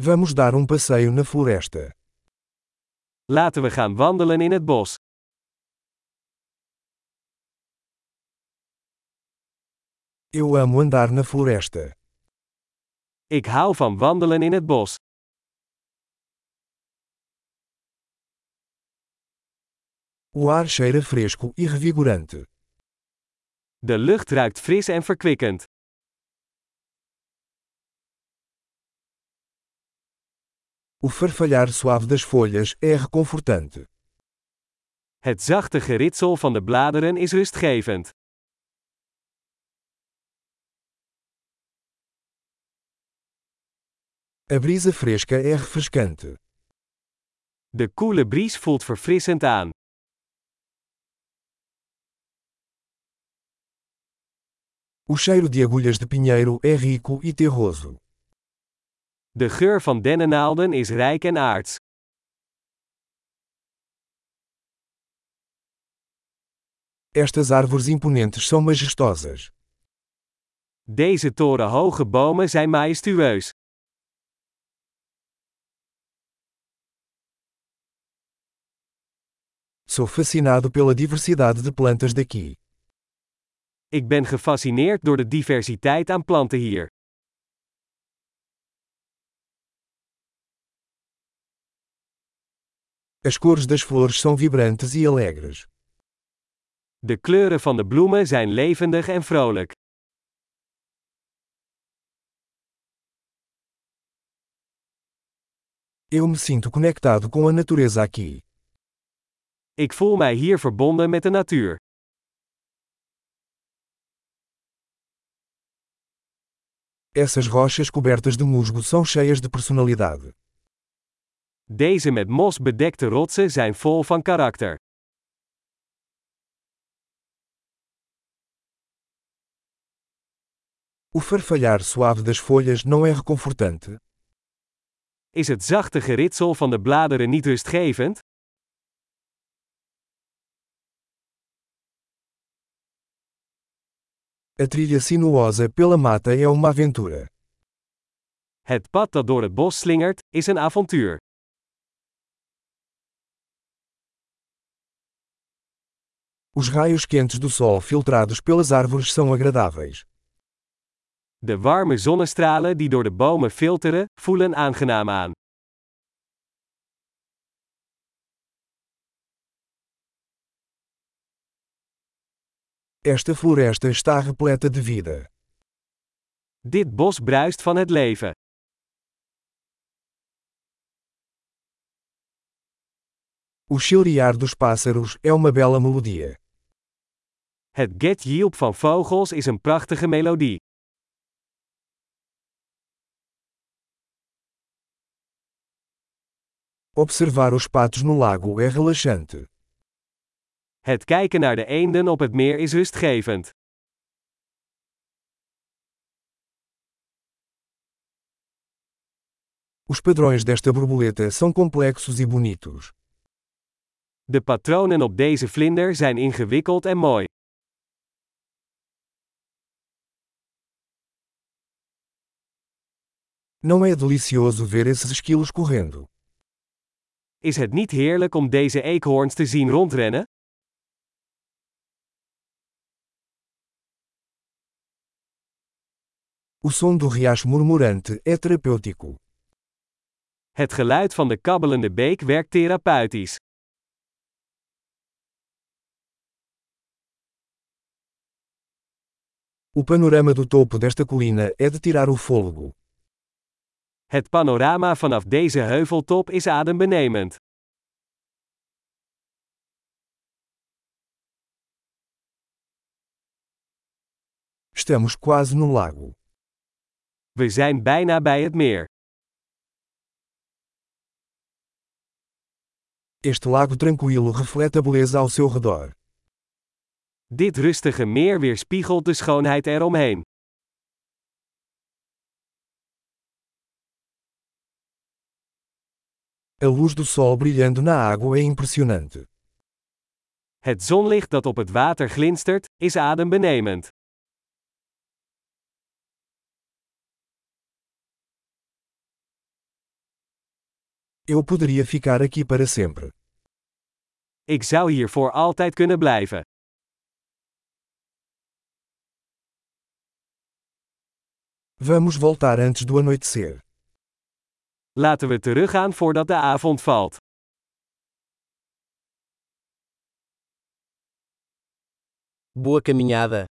Vamos dar um passeio na floresta. Laten we gaan wandelen in het bos. Eu amo andar na floresta. Ik hou van wandelen in het bos. O ar cheira fresco e revigorante. De lucht ruikt fris en verkwikkend. O farfalhar suave das folhas é reconfortante. Het zachte geritsel van de bladeren is rustgevend. A brisa fresca é refrescante. De koele bries voelt verfrissend aan. O cheiro de agulhas de pinheiro é rico e terroso. De geur van dennennaalden is rijk en aards. Estas árvores imponentes são majestosas. Deze torenhoge bomen zijn majestueus. Sou fascinado pela diversidade de plantas daqui. Ik ben gefascineerd door de diversiteit aan planten hier. As cores das flores são vibrantes e alegres. De kleuren van de bloemen zijn levendig en vrolijk. Eu me sinto conectado com a natureza aqui. Ik voel mij hier verbonden met de natuur. Essas rochas cobertas de musgo são cheias de personalidade. Deze met mos bedekte rotsen zijn vol van karakter. O farfalhar suave das folhas não é reconfortante? Is het zachte geritsel van de bladeren niet rustgevend? A trilha sinuosa pela mata é uma aventura. Het pad dat door het bos slingert, is een avontuur. Os raios quentes do sol filtrados pelas árvores são agradáveis. De warme zonnestralen die door de bomen filteren, voelen aangenaam aan. Esta floresta está repleta de vida. Dit bos bruist van het leven. O chilrear dos pássaros é uma bela melodia. Het get-jielp van vogels is een prachtige melodie. Observar os patos no lago é relaxante. Het kijken naar de eenden op het meer is rustgevend. Os padrões desta borboleta são complexos e bonitos. De patronen op deze vlinder zijn ingewikkeld en mooi. Não é delicioso ver esses esquilos correndo? Is het niet heerlijk om deze eekhoorns te zien rondrennen? O som do riacho murmurante é terapêutico. Het geluid van de kabbelende beek werkt therapeutisch. O panorama do topo desta colina é de tirar o fôlego. Het panorama vanaf deze heuveltop is adembenemend. Estamos quase no lago. We zijn bijna bij het meer. Este lago tranquilo reflete a beleza ao seu redor. Dit rustige meer weerspiegelt de schoonheid eromheen. A luz do sol brilhando na água é impressionante. Het zonlicht dat op het water glinstert, is adembenemend. Eu poderia ficar aqui para sempre. Ik zou hier voor altijd kunnen blijven. Vamos voltar antes do anoitecer. Laten we teruggaan voordat de avond valt. Boa caminhada.